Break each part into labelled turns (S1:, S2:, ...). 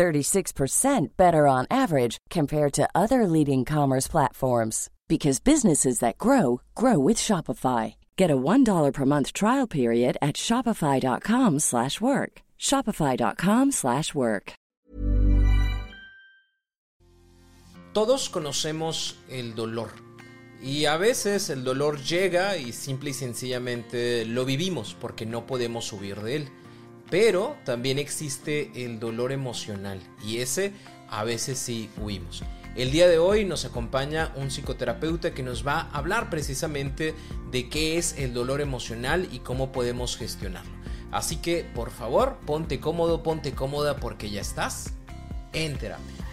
S1: 36% better on average compared to other leading commerce platforms because businesses that grow grow with Shopify. Get a $1 per month trial period at shopify.com/work. shopify.com/work.
S2: Todos conocemos el dolor. Y a veces el dolor llega y simple y sencillamente lo vivimos porque no podemos huir de él. Pero también existe el dolor emocional y ese a veces sí huimos. El día de hoy nos acompaña un psicoterapeuta que nos va a hablar precisamente de qué es el dolor emocional y cómo podemos gestionarlo. Así que, por favor, ponte cómodo, ponte cómoda porque ya estás en terapia.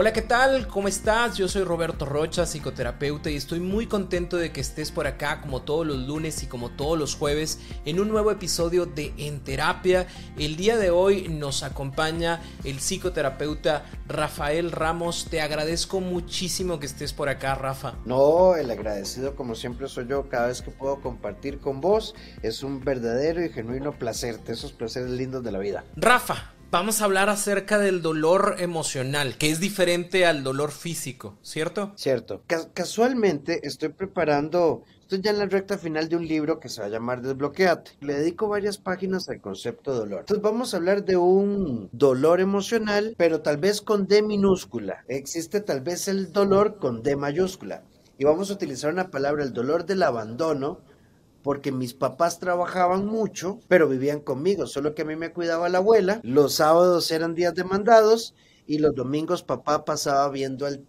S2: Hola, ¿qué tal? ¿Cómo estás? Yo soy Roberto Rocha, psicoterapeuta, y estoy muy contento de que estés por acá como todos los lunes y como todos los jueves en un nuevo episodio de En Terapia. El día de hoy nos acompaña el psicoterapeuta Rafael Ramos. Te agradezco muchísimo que estés por acá, Rafa.
S3: No, el agradecido como siempre soy yo cada vez que puedo compartir con vos. Es un verdadero y genuino placer, esos placeres lindos de la vida.
S2: Rafa, vamos a hablar acerca del dolor emocional, que es diferente al dolor físico, ¿cierto?
S3: Cierto. casualmente estoy preparando, estoy ya en la recta final de un libro que se va a llamar Desbloqueate. Le dedico varias páginas al concepto de dolor. Entonces vamos a hablar de un dolor emocional, pero tal vez con D minúscula. Existe tal vez el dolor con D mayúscula. Y vamos a utilizar una palabra, el dolor del abandono, porque mis papás trabajaban mucho, pero vivían conmigo, solo que a mí me cuidaba la abuela, los sábados eran días demandados y los domingos papá pasaba viendo el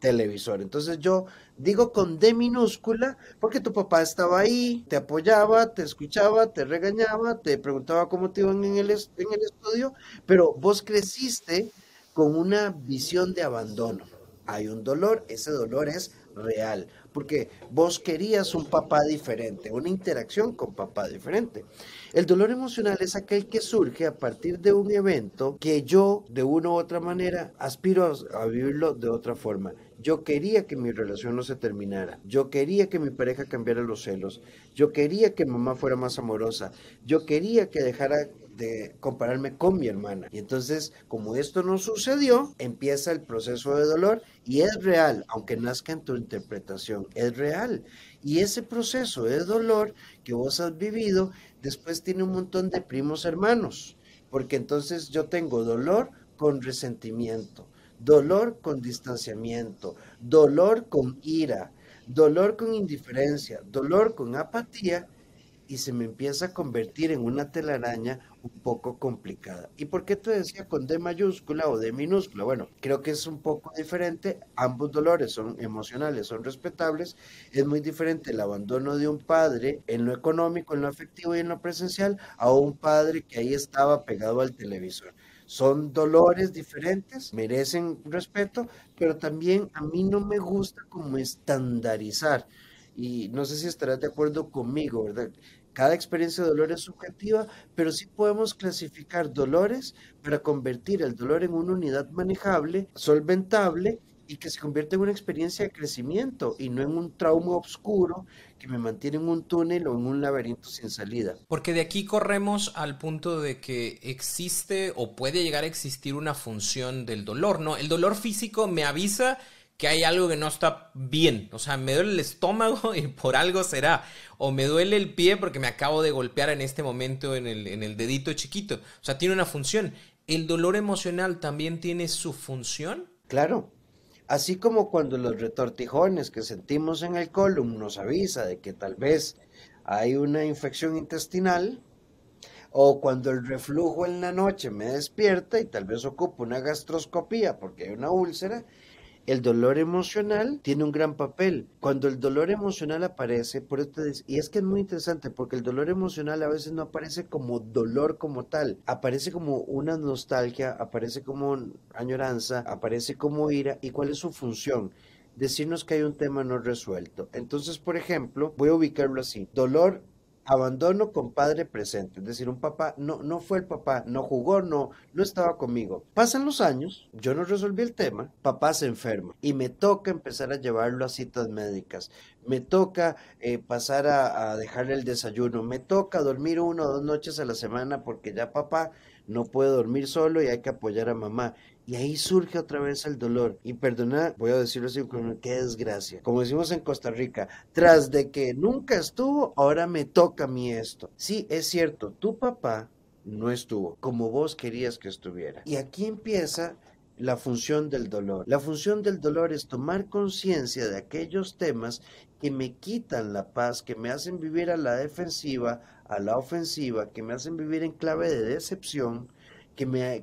S3: televisor. Entonces yo digo con D minúscula porque tu papá estaba ahí, te apoyaba, te escuchaba, te regañaba, te preguntaba cómo te iban en el, en el estudio, pero vos creciste con una visión de abandono. Hay un dolor, ese dolor es real porque vos querías un papá diferente, una interacción con papá diferente. El dolor emocional es aquel que surge a partir de un evento que yo, de una u otra manera, aspiro a, vivirlo de otra forma. Yo quería que mi relación no se terminara. Yo quería que mi pareja cambiara los celos. Yo quería que mamá fuera más amorosa. Yo quería que dejara compararme con mi hermana. Y entonces, como esto no sucedió, empieza el proceso de dolor y es real, aunque nazca en tu interpretación, es real. Y ese proceso de dolor que vos has vivido, después tiene un montón de primos hermanos, porque entonces yo tengo dolor con resentimiento, dolor con distanciamiento, dolor con ira, dolor con indiferencia, dolor con apatía y se me empieza a convertir en una telaraña un poco complicada. ¿Y por qué te decía con D mayúscula o D minúscula? Bueno, creo que es un poco diferente. Ambos dolores son emocionales, son respetables. Es muy diferente el abandono de un padre en lo económico, en lo afectivo y en lo presencial a un padre que ahí estaba pegado al televisor. Son dolores diferentes, merecen respeto, pero también a mí no me gusta como estandarizar y no sé si estarás de acuerdo conmigo, ¿verdad? Cada experiencia de dolor es subjetiva, pero sí podemos clasificar dolores para convertir el dolor en una unidad manejable, solventable y que se convierte en una experiencia de crecimiento y no en un trauma oscuro que me mantiene en un túnel o en un laberinto sin salida.
S2: Porque de aquí corremos al punto de que existe o puede llegar a existir una función del dolor, ¿no? El dolor físico me avisa que hay algo que no está bien. O sea, me duele el estómago y por algo será. O me duele el pie porque me acabo de golpear en este momento en el, en el dedito chiquito. O sea, tiene una función. ¿El dolor emocional también tiene su función?
S3: Claro. Así como cuando los retortijones que sentimos en el colon nos avisa de que tal vez hay una infección intestinal, o cuando el reflujo en la noche me despierta y tal vez ocupo una gastroscopía porque hay una úlcera, el dolor emocional tiene un gran papel. Cuando el dolor emocional aparece, por y es que es muy interesante porque el dolor emocional a veces no aparece como dolor como tal, aparece como una nostalgia, aparece como añoranza, aparece como ira. ¿Y cuál es su función? Decirnos que hay un tema no resuelto. Entonces, por ejemplo, voy a ubicarlo así. Dolor abandono con padre presente, es decir, un papá no, no fue el papá, no jugó, no, no estaba conmigo. Pasan los años, yo no resolví el tema, papá se enferma y me toca empezar a llevarlo a citas médicas, me toca eh, pasar a, a dejarle el desayuno, me toca dormir una o dos noches a la semana porque ya papá no puede dormir solo y hay que apoyar a mamá. Y ahí surge otra vez el dolor. Y perdona, voy a decirlo así, qué desgracia. Como decimos en Costa Rica, tras de que nunca estuvo, ahora me toca a mí esto. Sí, es cierto, tu papá no estuvo como vos querías que estuviera. Y aquí empieza la función del dolor. La función del dolor es tomar conciencia de aquellos temas que me quitan la paz, que me hacen vivir a la defensiva, a la ofensiva, que me hacen vivir en clave de decepción,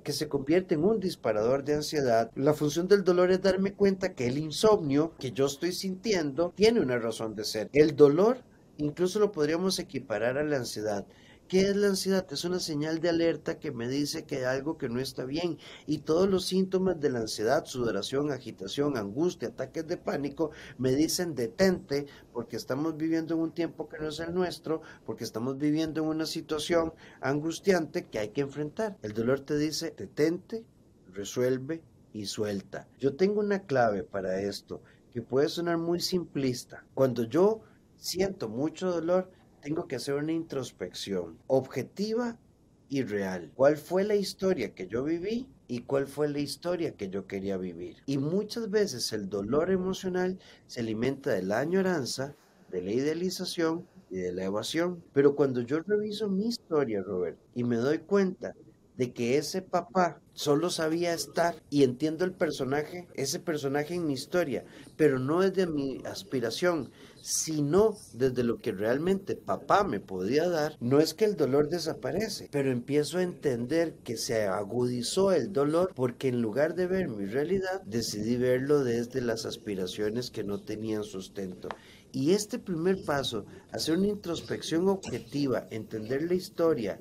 S3: que, se convierte en un disparador de ansiedad. La función del dolor es darme cuenta que el insomnio que yo estoy sintiendo tiene una razón de ser. El dolor incluso lo podríamos equiparar a la ansiedad. ¿Qué es la ansiedad? Es una señal de alerta que me dice que hay algo que no está bien y todos los síntomas de la ansiedad, sudoración, agitación, angustia, ataques de pánico, me dicen detente porque estamos viviendo en un tiempo que no es el nuestro, porque estamos viviendo en una situación angustiante que hay que enfrentar. El dolor te dice detente, resuelve y suelta. Yo tengo una clave para esto que puede sonar muy simplista. Cuando yo siento mucho dolor, tengo que hacer una introspección objetiva y real. ¿Cuál fue la historia que yo viví? y cuál fue la historia que yo quería vivir. Y muchas veces el dolor emocional se alimenta de la añoranza, de la idealización y de la evasión. Pero cuando yo reviso mi historia, Robert, y me doy cuenta de que ese papá solo sabía estar y entiendo el personaje, ese personaje en mi historia, pero no es de mi aspiración, sino desde lo que realmente papá me podía dar, no es que el dolor desaparece, pero empiezo a entender que se agudizó el dolor porque en lugar de ver mi realidad, decidí verlo desde las aspiraciones que no tenían sustento. Y este primer paso, hacer una introspección objetiva, entender la historia,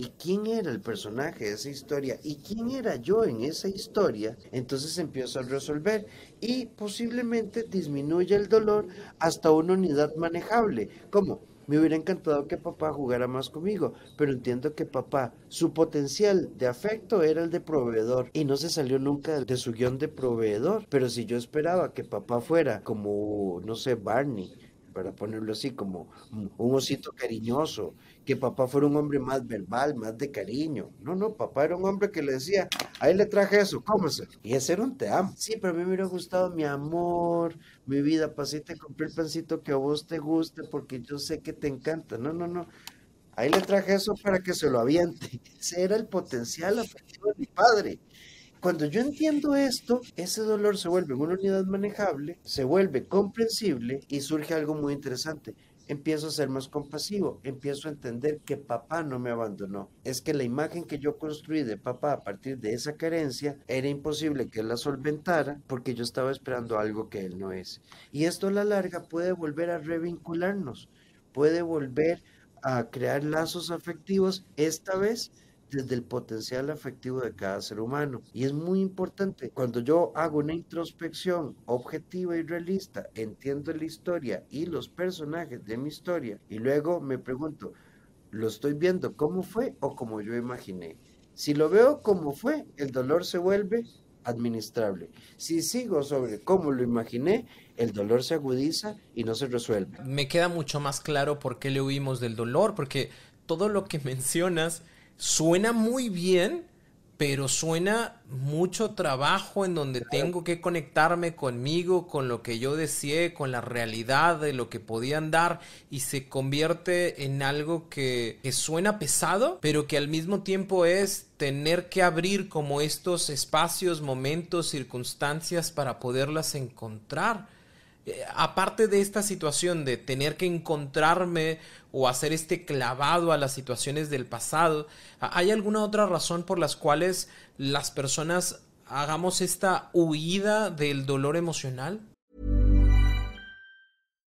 S3: y quién era el personaje de esa historia y quién era yo en esa historia, entonces empiezo a resolver y posiblemente disminuye el dolor hasta una unidad manejable. ¿Cómo? Me hubiera encantado que papá jugara más conmigo, pero entiendo que papá, su potencial de afecto era el de proveedor y no se salió nunca de su guion de proveedor. Pero si yo esperaba que papá fuera como, no sé, Barney, para ponerlo así, como un osito cariñoso, que papá fuera un hombre más verbal, más de cariño. No, no, papá era un hombre que le decía, ahí le traje eso, cómese. Y ese era un te amo. Sí, pero a mí me hubiera gustado mi amor, mi vida, pasita, compré el pancito que a vos te guste porque yo sé que te encanta. No, no, no. Ahí le traje eso para que se lo aviente. Ese era el potencial afectivo de mi padre. Cuando yo entiendo esto, ese dolor se vuelve una unidad manejable, se vuelve comprensible y surge algo muy interesante. Empiezo a ser más compasivo, empiezo a entender que papá no me abandonó. Es que la imagen que yo construí de papá a partir de esa carencia era imposible que él la solventara porque yo estaba esperando algo que él no es. Y esto a la larga puede volver a revincularnos, puede volver a crear lazos afectivos, esta vez desde el potencial afectivo de cada ser humano. Y es muy importante, cuando yo hago una introspección objetiva y realista, entiendo la historia y los personajes de mi historia, y luego me pregunto, ¿lo estoy viendo como fue o como yo imaginé? Si lo veo como fue, el dolor se vuelve administrable. Si sigo sobre cómo lo imaginé, el dolor se agudiza y no se resuelve.
S2: Me queda mucho más claro por qué le huimos del dolor, porque todo lo que mencionas suena muy bien, pero suena mucho trabajo en donde tengo que conectarme conmigo, con lo que yo deseé, con la realidad de lo que podían dar y se convierte en algo que, que, suena pesado, pero que al mismo tiempo es tener que abrir como estos espacios, momentos, circunstancias para poderlas encontrar. Eh, aparte de esta situación de tener que encontrarme o hacer este clavado a las situaciones del pasado, ¿hay alguna otra razón por las cuales las personas hagamos esta huida del dolor emocional?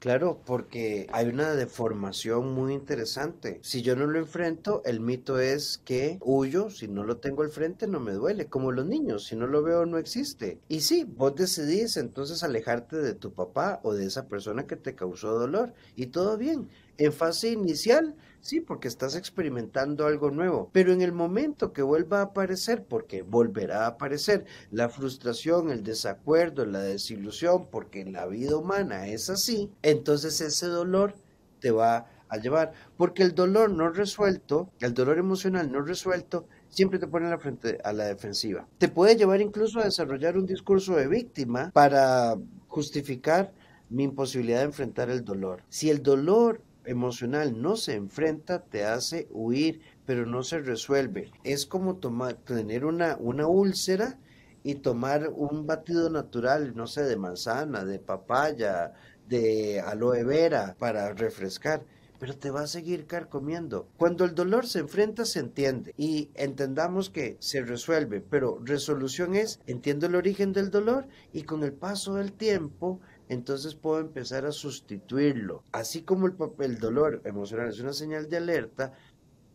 S3: Claro, porque hay una deformación muy interesante. Si yo no lo enfrento, el mito es que huyo, si no lo tengo al frente no me duele, como los niños, si no lo veo no existe. Y sí, vos decidís entonces alejarte de tu papá o de esa persona que te causó dolor y todo bien. En fase inicial, sí, porque estás experimentando algo nuevo, pero en el momento que vuelva a aparecer, porque volverá a aparecer la frustración, el desacuerdo, la desilusión, porque en la vida humana es así, entonces ese dolor te va a llevar, porque el dolor no resuelto, el dolor emocional no resuelto, siempre te pone a la frente a la defensiva. Te puede llevar incluso a desarrollar un discurso de víctima para justificar mi imposibilidad de enfrentar el dolor. Si el dolor emocional no se enfrenta, te hace huir, pero no se resuelve. Es como tener una, una úlcera y tomar un batido natural, no sé, de manzana, de papaya, de aloe vera para refrescar pero te va a seguir carcomiendo. Cuando el dolor se enfrenta, se entiende y entendamos que se resuelve, pero resolución es, entiendo el origen del dolor y con el paso del tiempo entonces puedo empezar a sustituirlo. Así como el, el dolor emocional es una señal de alerta,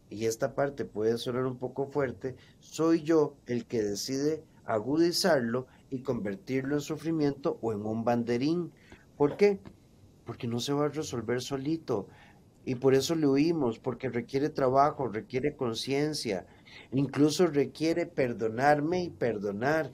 S3: y esta parte puede sonar un poco fuerte, soy yo el que decide agudizarlo y convertirlo en sufrimiento o en un banderín. ¿Por qué? Porque no se va a resolver solito. Y por eso le huimos, porque requiere trabajo, requiere conciencia, incluso requiere perdonarme y perdonar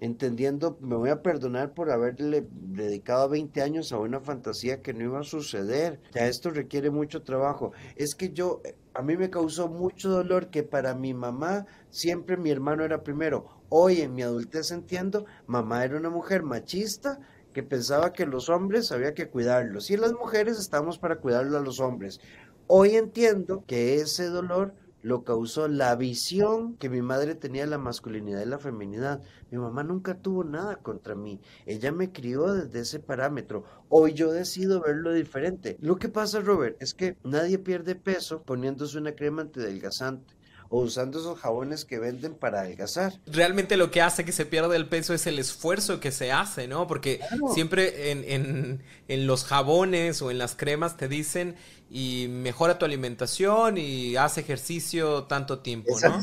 S3: entendiendo, me voy a perdonar por haberle dedicado 20 años a una fantasía que no iba a suceder. Ya esto requiere mucho trabajo. Es que yo, a mí me causó mucho dolor que para mi mamá siempre mi hermano era primero. Hoy en mi adultez entiendo, mamá era una mujer machista que pensaba que los hombres había que cuidarlos y las mujeres estamos para cuidarlos a los hombres. Hoy entiendo que ese dolor lo causó la visión que mi madre tenía de la masculinidad y la feminidad. Mi mamá nunca tuvo nada contra mí. Ella me crió desde ese parámetro. Hoy yo decido verlo diferente. Lo que pasa, Robert, es que nadie pierde peso poniéndose una crema antidelgazante o usando esos jabones que venden para adelgazar.
S2: Realmente lo que hace que se pierda el peso es el esfuerzo que se hace, ¿no? Porque siempre en, en, en, los jabones o en las cremas te dicen y mejora tu alimentación y haz ejercicio tanto tiempo, ¿no?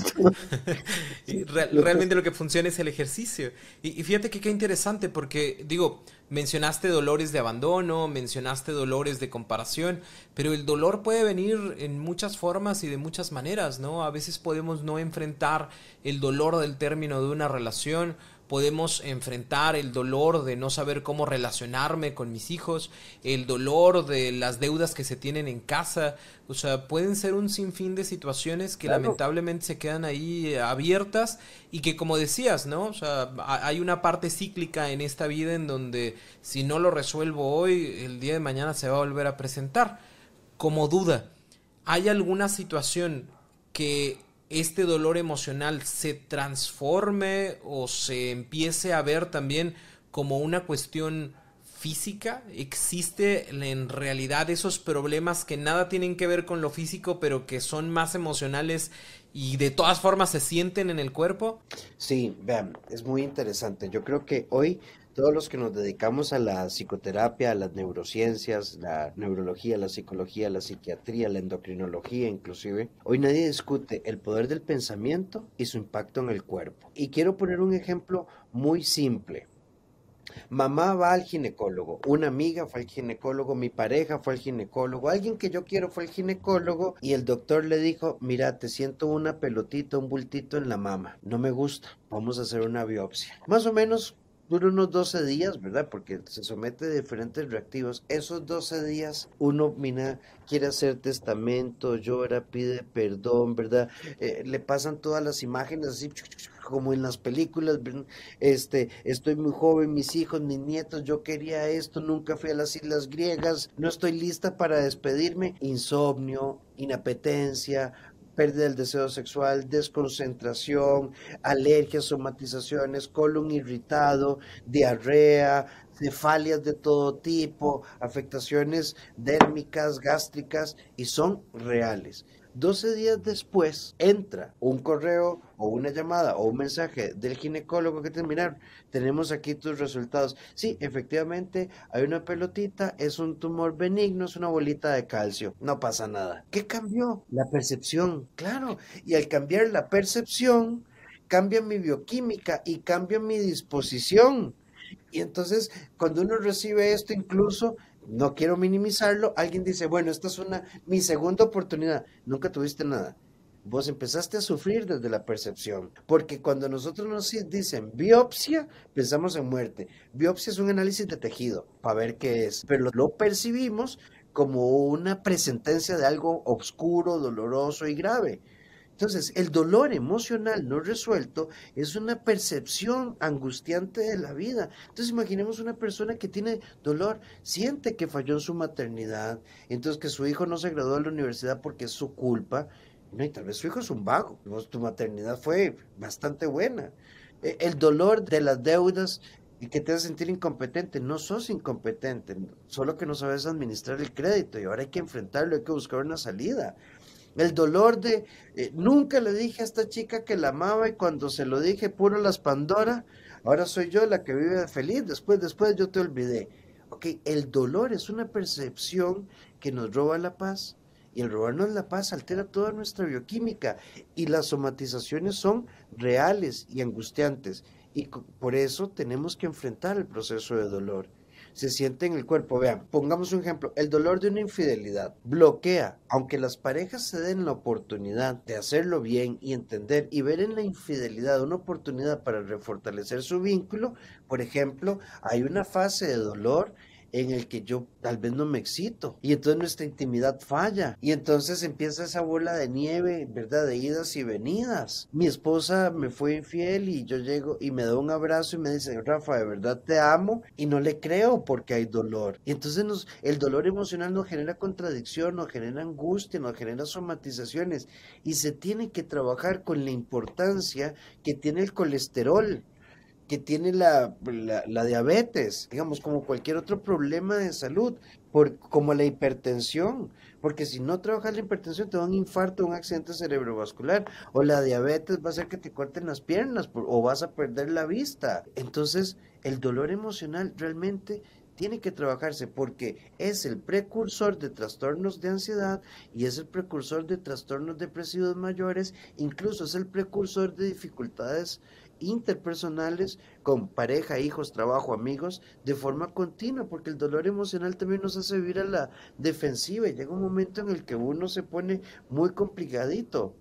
S2: realmente lo que funciona es el ejercicio. Y, y fíjate que qué interesante porque, digo, mencionaste dolores de abandono, mencionaste dolores de comparación, pero el dolor puede venir en muchas formas y de muchas maneras, ¿no? A veces podemos no enfrentar el dolor del término de una relación, podemos enfrentar el dolor de no saber cómo relacionarme con mis hijos, el dolor de las deudas que se tienen en casa, o sea, pueden ser un sinfín de situaciones que lamentablemente se quedan ahí abiertas y que como decías, ¿no? O sea, hay una parte cíclica en esta vida en donde si no lo resuelvo hoy, el día de mañana se va a volver a presentar. Como duda, ¿hay alguna situación que este dolor emocional se transforme o se empiece a ver también como una cuestión física? ¿Existe en realidad esos problemas que nada tienen que ver con lo físico, pero que son más emocionales y de todas formas se sienten en el cuerpo?
S3: Sí, vean, es muy interesante. Yo creo que hoy todos los que nos dedicamos a la psicoterapia, a las neurociencias, la neurología, la psicología, la psiquiatría, la endocrinología inclusive, hoy nadie discute el poder del pensamiento y su impacto en el cuerpo. Y quiero poner un ejemplo muy simple. Mamá va al ginecólogo, una amiga fue al ginecólogo, mi pareja fue al ginecólogo, alguien que yo quiero fue al ginecólogo y el doctor le dijo, mira, te siento una pelotita, un bultito en la mama, no me gusta, vamos a hacer una biopsia. Más o menos dura unos 12 días, ¿verdad? Porque se somete a diferentes reactivos. Esos 12 días uno, mira, quiere hacer testamento, llora, pide perdón, ¿verdad? Eh, le pasan todas las imágenes así como en las películas, este, estoy muy joven, mis hijos, mis nietos, yo quería esto, nunca fui a las islas griegas, no estoy lista para despedirme, insomnio, inapetencia, pérdida del deseo sexual, desconcentración, alergias, somatizaciones, colon irritado, diarrea, cefalias de todo tipo, afectaciones dérmicas, gástricas, y son reales. 12 días después entra un correo o una llamada o un mensaje del ginecólogo que terminaron. Tenemos aquí tus resultados. Sí, efectivamente hay una pelotita, es un tumor benigno, es una bolita de calcio. No pasa nada. ¿Qué cambió? La percepción, claro. Y al cambiar la percepción, cambia mi bioquímica y cambia mi disposición. Y entonces, cuando uno recibe esto, incluso no quiero minimizarlo, alguien dice, bueno, esta es una mi segunda oportunidad. Nunca tuviste nada. Vos empezaste a sufrir desde la percepción, porque cuando nosotros nos dicen biopsia, pensamos en muerte. Biopsia es un análisis de tejido para ver qué es, pero lo percibimos como una presentencia de algo oscuro, doloroso y grave. Entonces, el dolor emocional no resuelto es una percepción angustiante de la vida. Entonces, imaginemos una persona que tiene dolor, siente que falló en su maternidad, entonces que su hijo no se graduó de la universidad porque es su culpa. No, y tal vez su hijo es un vago. Tu maternidad fue bastante buena. E, el dolor de las deudas y que te hace sentir incompetente. No sos incompetente, solo que no sabes administrar el crédito y ahora hay que enfrentarlo, hay que buscar una salida. El dolor de, eh, nunca le dije a esta chica que la amaba y cuando se lo dije, puro las Pandora, ahora soy yo la que vive feliz, después, después yo te olvidé. Ok, el dolor es una percepción que nos roba la paz y el robarnos la paz altera toda nuestra bioquímica y las somatizaciones son reales y angustiantes y por eso tenemos que enfrentar el proceso de dolor se siente en el cuerpo. Vean, pongamos un ejemplo, el dolor de una infidelidad bloquea, aunque las parejas se den la oportunidad de hacerlo bien y entender y ver en la infidelidad una oportunidad para refortalecer su vínculo, por ejemplo, hay una fase de dolor en el que yo tal vez no me excito y entonces nuestra intimidad falla y entonces empieza esa bola de nieve, ¿verdad? De idas y venidas. Mi esposa me fue infiel y yo llego y me da un abrazo y me dice, Rafa, de verdad te amo y no le creo porque hay dolor. Y entonces el dolor emocional nos genera contradicción, nos genera angustia, nos genera somatizaciones y se tiene que trabajar con la importancia que tiene el colesterol que tiene la, la, diabetes, digamos, como cualquier otro problema de salud, por, como la hipertensión, porque si no trabajas la hipertensión te da un infarto, un accidente cerebrovascular, o la diabetes va a hacer que te corten las piernas o vas a perder la vista. Entonces, el dolor emocional realmente tiene que trabajarse porque es el precursor de trastornos de ansiedad y es el precursor de trastornos depresivos mayores, incluso es el precursor de dificultades interpersonales con pareja, hijos, trabajo, amigos, de forma continua, porque el dolor emocional también nos hace vivir a la defensiva y llega un momento en el que uno se pone muy complicadito,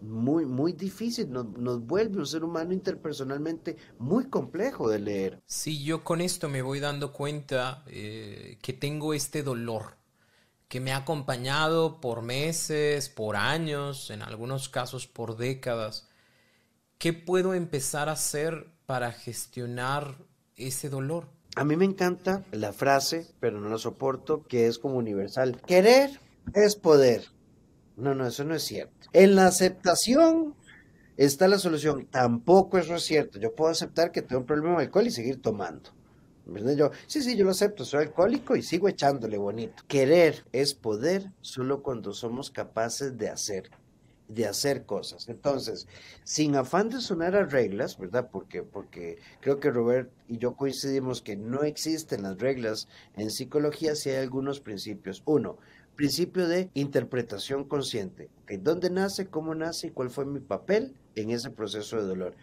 S3: muy, muy difícil, nos, nos vuelve un ser humano interpersonalmente muy complejo de leer.
S2: Sí, yo con esto me voy dando cuenta eh, que tengo este dolor que me ha acompañado por meses, por años, en algunos casos por décadas ¿Qué puedo empezar a hacer para gestionar ese dolor?
S3: A mí me encanta la frase, pero no la soporto, que es como universal. Querer es poder. No, no, eso no es cierto. En la aceptación está la solución. Tampoco eso es cierto. Yo puedo aceptar que tengo un problema de alcohol y seguir tomando. Yo, sí, sí, yo lo acepto, soy alcohólico y sigo echándole bonito. Querer es poder solo cuando somos capaces de hacer de hacer cosas. Entonces, sin afán de sonar a reglas, ¿verdad? Porque, porque creo que Robert y yo coincidimos que no existen las reglas en psicología si hay algunos principios. Uno, principio de interpretación consciente. ¿Dónde nace, cómo nace y cuál fue mi papel en ese proceso de dolor?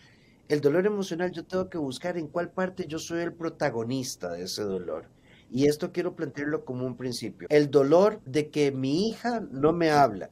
S3: El dolor emocional yo tengo que buscar en cuál parte yo soy el protagonista de ese dolor. Y esto quiero plantearlo como un principio. El dolor de que mi hija no me habla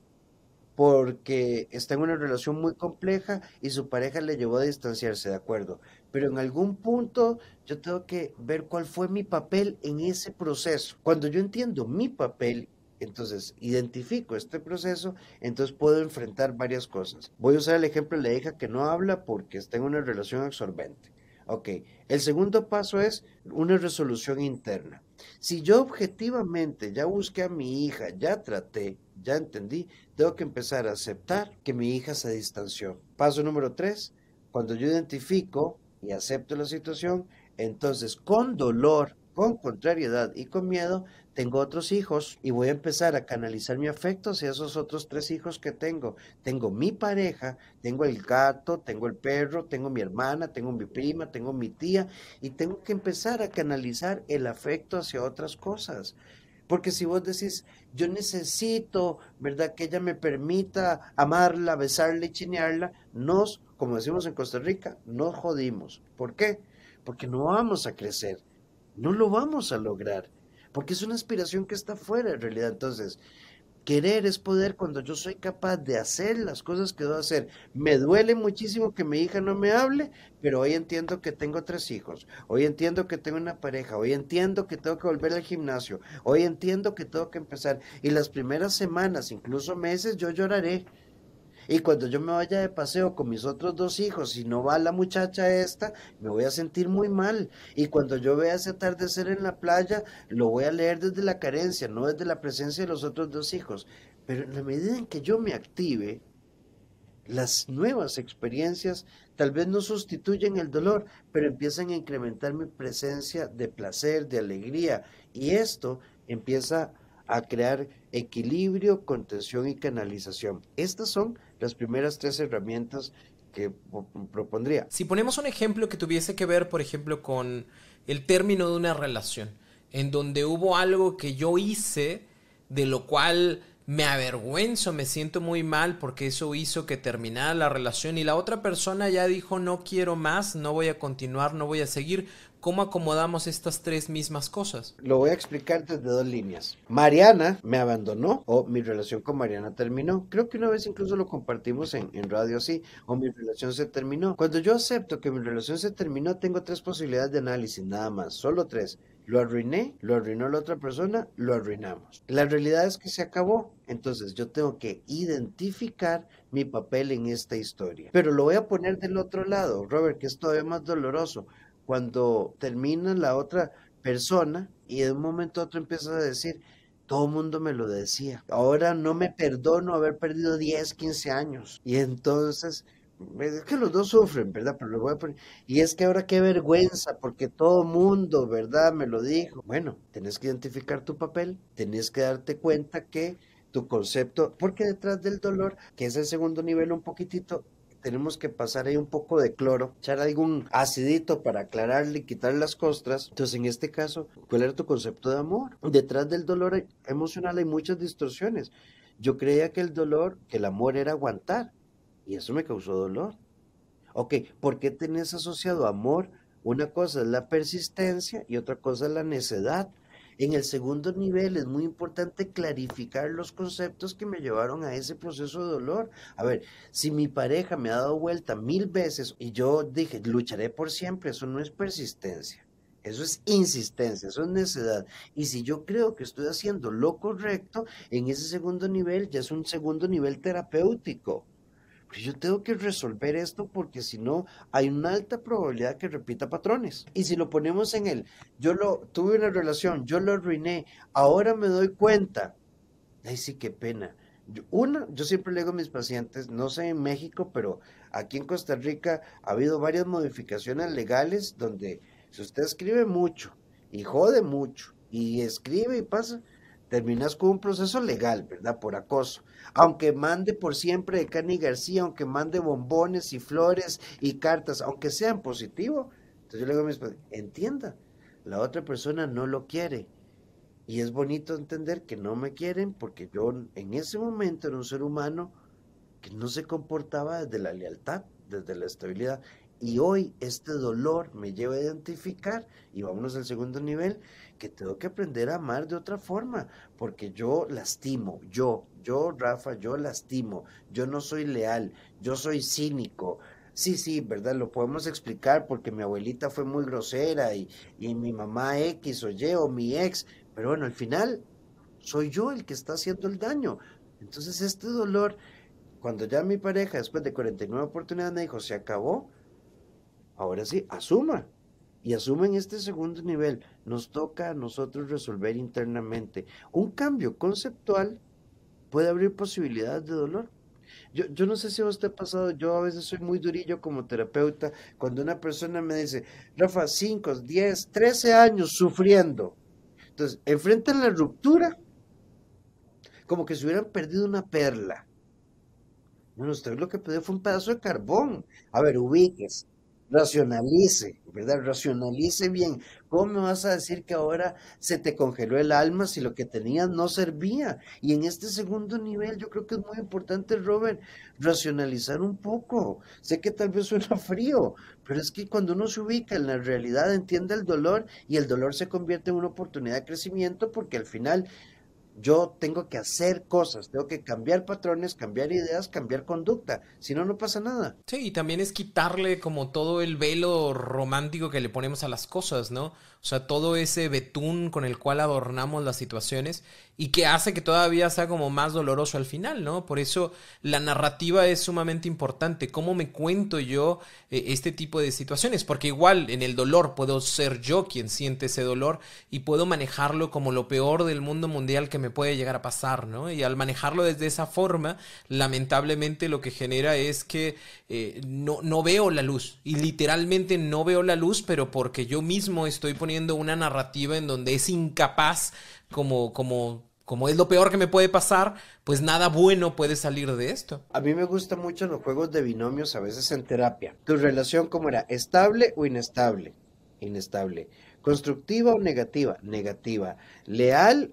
S3: porque está en una relación muy compleja y su pareja le llevó a distanciarse, de acuerdo. Pero en algún punto yo tengo que ver cuál fue mi papel en ese proceso. Cuando yo entiendo mi papel, entonces identifico este proceso, entonces puedo enfrentar varias cosas. Voy a usar el ejemplo de la hija que no habla porque está en una relación absorbente. Ok, el segundo paso es una resolución interna. Si yo objetivamente ya busqué a mi hija, ya traté, ya entendí, tengo que empezar a aceptar que mi hija se distanció. Paso número tres, cuando yo identifico y acepto la situación, entonces con dolor, con contrariedad y con miedo, tengo otros hijos y voy a empezar a canalizar mi afecto hacia esos otros tres hijos que tengo. Tengo mi pareja, tengo el gato, tengo el perro, tengo mi hermana, tengo mi prima, tengo mi tía y tengo que empezar a canalizar el afecto hacia otras cosas. Porque si vos decís, yo necesito, ¿verdad? Que ella me permita amarla, besarla y chinearla, nos, como decimos en Costa Rica, nos jodimos. ¿Por qué? Porque no vamos a crecer, no lo vamos a lograr, porque es una aspiración que está fuera en realidad. Entonces, Querer es poder cuando yo soy capaz de hacer las cosas que debo hacer. Me duele muchísimo que mi hija no me hable, pero hoy entiendo que tengo tres hijos. Hoy entiendo que tengo una pareja. Hoy entiendo que tengo que volver al gimnasio. Hoy entiendo que tengo que empezar. Y las primeras semanas, incluso meses, yo lloraré y cuando yo me vaya de paseo con mis otros dos hijos y no va la muchacha esta, me voy a sentir muy mal. Y cuando yo vea ese atardecer en la playa, lo voy a leer desde la carencia, no desde la presencia de los otros dos hijos. Pero en la medida en que yo me active, las nuevas experiencias tal vez no sustituyen el dolor, pero empiezan a incrementar mi presencia de placer, de alegría. Y esto empieza a crear equilibrio, contención y canalización. Estas son las primeras tres herramientas que propondría.
S2: Si ponemos un ejemplo que tuviese que ver, por ejemplo, con el término de una relación, en donde hubo algo que yo hice, de lo cual me avergüenzo, me siento muy mal porque eso hizo que terminara la relación y la otra persona ya dijo no quiero más, no voy a continuar, no voy a seguir. ¿Cómo acomodamos estas tres mismas cosas?
S3: Lo voy a explicar desde dos líneas. Mariana me abandonó o mi relación con Mariana terminó. Creo que una vez incluso lo compartimos en, en radio así, o mi relación se terminó. Cuando yo acepto que mi relación se terminó, tengo tres posibilidades de análisis, nada más, solo tres. Lo arruiné, lo arruinó la otra persona, lo arruinamos. La realidad es que se acabó. Entonces yo tengo que identificar mi papel en esta historia. Pero lo voy a poner del otro lado, Robert, que es todavía más doloroso. Cuando termina la otra persona y de un momento a otro empieza a decir, todo el mundo me lo decía. Ahora no me perdono haber perdido 10, 15 años. Y entonces es que los dos sufren, ¿verdad? Pero lo voy a poner. Y es que ahora qué vergüenza, porque todo mundo, ¿verdad? Me lo dijo. Bueno, tenés que identificar tu papel, tenés que darte cuenta que tu concepto, porque detrás del dolor, que es el segundo nivel un poquitito, tenemos que pasar ahí un poco de cloro, echar algún acidito para aclararle y quitar las costras. Entonces, en este caso, ¿cuál era tu concepto de amor? Detrás del dolor emocional hay muchas distorsiones. Yo creía que el dolor, que el amor era aguantar y eso me causó dolor. Ok, ¿por qué tenés asociado amor? Una cosa es la persistencia y otra cosa es la necedad. En el segundo nivel es muy importante clarificar los conceptos que me llevaron a ese proceso de dolor. A ver, si mi pareja me ha dado vuelta mil veces y yo dije, lucharé por siempre, eso no es persistencia. Eso es insistencia, eso es necedad. Y si yo creo que estoy haciendo lo correcto, en ese segundo nivel ya es un segundo nivel terapéutico yo tengo que resolver esto porque si no hay una alta probabilidad que repita patrones. Y si lo ponemos en el, yo lo tuve una relación, yo lo arruiné, ahora me doy cuenta. Ay, sí, qué pena. una, yo siempre le digo a mis pacientes, no sé en México, pero aquí en Costa Rica ha habido varias modificaciones legales donde si usted escribe mucho y jode mucho y escribe y pasa, terminas con un proceso legal, ¿verdad? Por acoso. Aunque mande por siempre de Cani García, aunque mande bombones y flores y cartas, aunque sean positivo. Entonces yo le digo a mis padres, entienda, la otra persona no lo quiere. Y es bonito entender que no me quieren porque yo en ese momento era un ser humano que no se comportaba desde la lealtad, desde la estabilidad. Y hoy este dolor me lleva a identificar, y vámonos al segundo nivel, que tengo que aprender a amar de otra forma, porque yo lastimo, yo, yo, Rafa, yo lastimo, yo no soy leal, yo soy cínico. Sí, sí, ¿verdad? Lo podemos explicar porque mi abuelita fue muy grosera y, y mi mamá X o Y o mi ex, pero bueno, al final soy yo el que está haciendo el daño. Entonces este dolor, cuando ya mi pareja después de 49 oportunidades me dijo, se acabó, ahora sí, asuma. Y asumen este segundo nivel. Nos toca a nosotros resolver internamente. Un cambio conceptual puede abrir posibilidades de dolor. Yo, yo no sé si a usted ha pasado, yo a veces soy muy durillo como terapeuta, cuando una persona me dice, Rafa, 5, 10, 13 años sufriendo. Entonces, enfrentan la ruptura como que se hubieran perdido una perla. Bueno, usted lo que perdió fue un pedazo de carbón. A ver, ubiques racionalice, ¿verdad? Racionalice bien. ¿Cómo vas a decir que ahora se te congeló el alma si lo que tenías no servía? Y en este segundo nivel yo creo que es muy importante, Robert, racionalizar un poco. Sé que tal vez suena frío, pero es que cuando uno se ubica en la realidad entiende el dolor y el dolor se convierte en una oportunidad de crecimiento porque al final yo tengo que hacer cosas, tengo que cambiar patrones, cambiar ideas, cambiar conducta, si no, no pasa nada.
S2: Sí, y también es quitarle como todo el velo romántico que le ponemos a las cosas, ¿no? O sea, todo ese betún con el cual adornamos las situaciones y que hace que todavía sea como más doloroso al final, ¿no? Por eso la narrativa es sumamente importante. ¿Cómo me cuento yo eh, este tipo de situaciones? Porque igual en el dolor puedo ser yo quien siente ese dolor y puedo manejarlo como lo peor del mundo mundial que me puede llegar a pasar, ¿no? Y al manejarlo desde esa forma, lamentablemente lo que genera es que eh, no, no veo la luz. Y literalmente no veo la luz, pero porque yo mismo estoy poniendo una narrativa en donde es incapaz como, como, como es lo peor que me puede pasar, pues nada bueno puede salir de esto.
S3: A mí me gustan mucho los juegos de binomios, a veces en terapia. ¿Tu relación cómo era? ¿Estable o inestable? Inestable. ¿Constructiva o negativa? Negativa. ¿Leal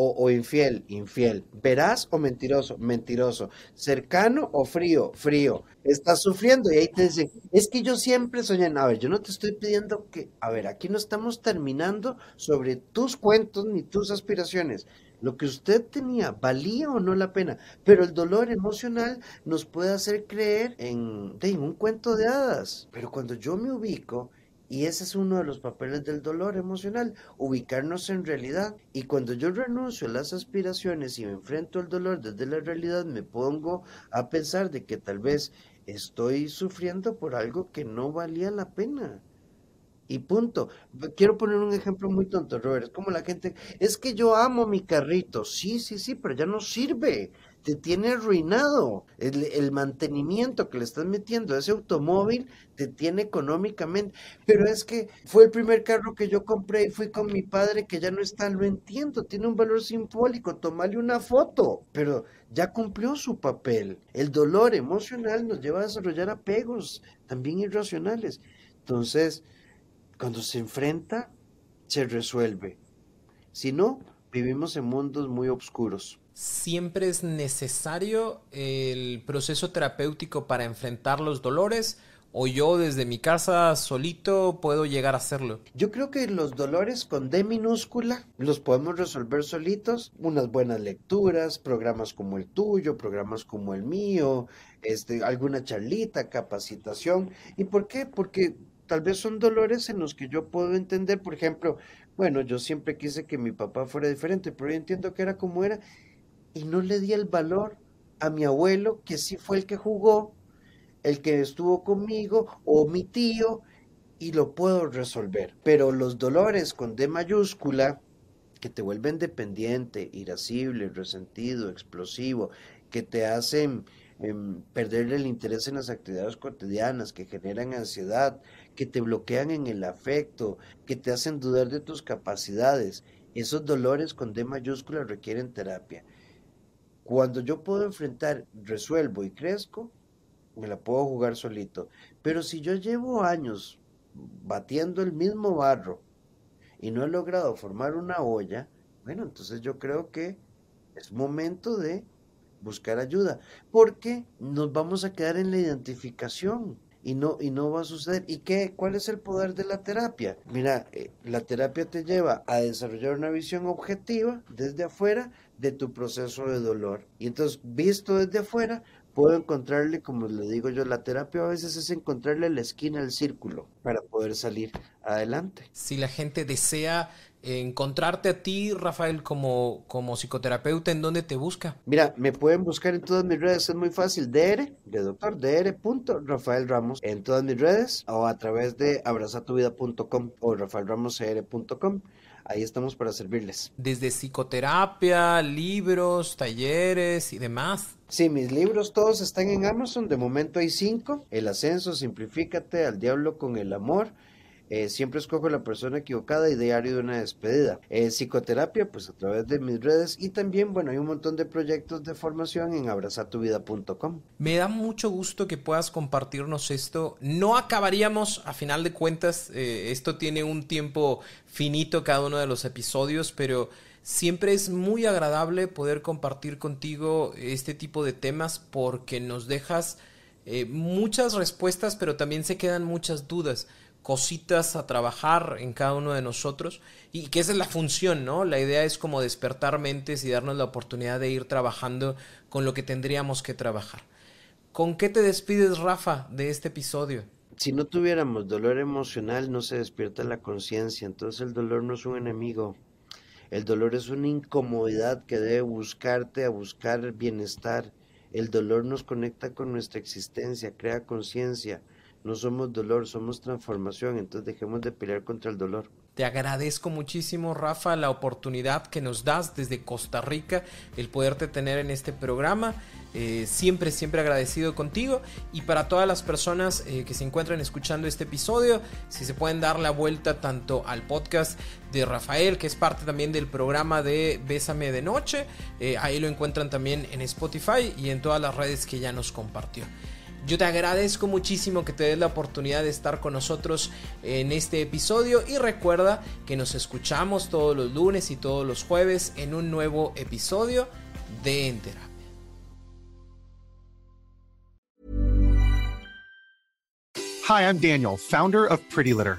S3: o, infiel, infiel, veraz o mentiroso, mentiroso, cercano o frío, frío, estás sufriendo y ahí te dicen, es que yo siempre soñé, a ver, yo no te estoy pidiendo que, a ver, aquí no estamos terminando sobre tus cuentos ni tus aspiraciones. Lo que usted tenía, ¿valía o no la pena? Pero el dolor emocional nos puede hacer creer en, en un cuento de hadas. Pero cuando yo me ubico y ese es uno de los papeles del dolor emocional, ubicarnos en realidad. Y cuando yo renuncio a las aspiraciones y me enfrento al dolor desde la realidad, me pongo a pensar de que tal vez estoy sufriendo por algo que no valía la pena. Y punto. Quiero poner un ejemplo muy tonto, Robert. Es como la gente, es que yo amo mi carrito. Sí, sí, sí, pero ya no sirve te tiene arruinado. El, mantenimiento que le estás metiendo a ese automóvil te tiene económicamente. Pero es que fue el primer carro que yo compré y fui con mi padre que ya no está, lo entiendo, tiene un valor simbólico, tomarle una foto, pero ya cumplió su papel. El dolor emocional nos lleva a desarrollar apegos también irracionales. Entonces, cuando se enfrenta, se resuelve. Si no, vivimos en mundos muy oscuros
S2: siempre es necesario el proceso terapéutico para enfrentar los dolores o yo desde mi casa solito puedo llegar a hacerlo?
S3: Yo creo que los dolores con D minúscula los podemos resolver solitos, unas buenas lecturas, programas como el tuyo, programas como el mío, este, alguna charlita, capacitación. ¿Y por qué? Porque tal vez son dolores en los que yo puedo entender, por ejemplo, bueno, yo siempre quise que mi papá fuera diferente, pero yo entiendo que era como era y no le di el valor a mi abuelo, que sí fue el que jugó, el que estuvo conmigo, o mi tío, y lo puedo resolver. Pero los dolores con D mayúscula, que te vuelven dependiente, irascible, resentido, explosivo, que te hacen em, perder el interés en las actividades cotidianas, que generan ansiedad, que te bloquean en el afecto, que te hacen dudar de tus capacidades. Esos dolores con D mayúscula requieren terapia. Cuando yo puedo enfrentar, resuelvo y crezco, me la puedo jugar solito. Pero si yo llevo años batiendo el mismo barro y no he logrado formar una olla, bueno, entonces yo creo que es momento de buscar ayuda, porque nos vamos a quedar en la identificación. Y no, y no va a suceder. ¿Y qué? ¿Cuál es el poder de la terapia? Mira, eh, la terapia te lleva a desarrollar una visión objetiva desde afuera de tu proceso de dolor. Y entonces, visto desde afuera, puedo encontrarle, como le digo yo, la terapia a veces es encontrarle la esquina al círculo para poder salir adelante.
S2: Si la gente desea encontrarte a ti, Rafael, como, como psicoterapeuta, ¿en dónde te busca?
S3: Mira, me pueden buscar en todas mis redes, es muy fácil, dr, de doctor, dr. Rafael Ramos, en todas mis redes, o a través de abrazatuvida.com o rafaelramoscr.com. Ahí estamos para servirles.
S2: Desde psicoterapia, libros, talleres y demás.
S3: Sí, mis libros todos están en Amazon. De momento hay cinco. El ascenso, simplifícate, al diablo con el amor. Eh, siempre escojo la persona equivocada y diario de una despedida. Eh, psicoterapia, pues a través de mis redes y también, bueno, hay un montón de proyectos de formación en abrazatuvida.com.
S2: Me da mucho gusto que puedas compartirnos esto. No acabaríamos, a final de cuentas, eh, esto tiene un tiempo finito cada uno de los episodios, pero siempre es muy agradable poder compartir contigo este tipo de temas porque nos dejas muchas respuestas, pero también se quedan muchas dudas cositas a trabajar en cada uno de nosotros y que esa es la función, ¿no? La idea es como despertar mentes y darnos la oportunidad de ir trabajando con lo que tendríamos que trabajar. ¿Con qué te despides, Rafa, de este episodio?
S3: Si no tuviéramos dolor emocional, no se despierta la conciencia, entonces el dolor no es un enemigo. El dolor es una incomodidad que debe buscarte a buscar bienestar. El dolor nos conecta con nuestra existencia, crea conciencia no somos dolor, somos transformación, entonces dejemos de pelear contra el dolor.
S2: Te agradezco muchísimo, Rafa, la oportunidad que nos das desde Costa Rica, el poderte tener en este programa. Eh, siempre, siempre agradecido contigo. Y para todas las personas eh, que se encuentran escuchando este episodio, si se pueden dar la vuelta tanto al podcast de Rafael, que es parte también del programa de Bésame de Noche, eh, ahí lo encuentran también en Spotify y en todas las redes que ya nos compartió. Yo te agradezco muchísimo que te des la oportunidad de estar con nosotros en este episodio y recuerda que nos escuchamos todos los lunes y todos los jueves en un nuevo episodio de Entera.
S4: Hi, I'm Daniel, founder of Pretty Litter.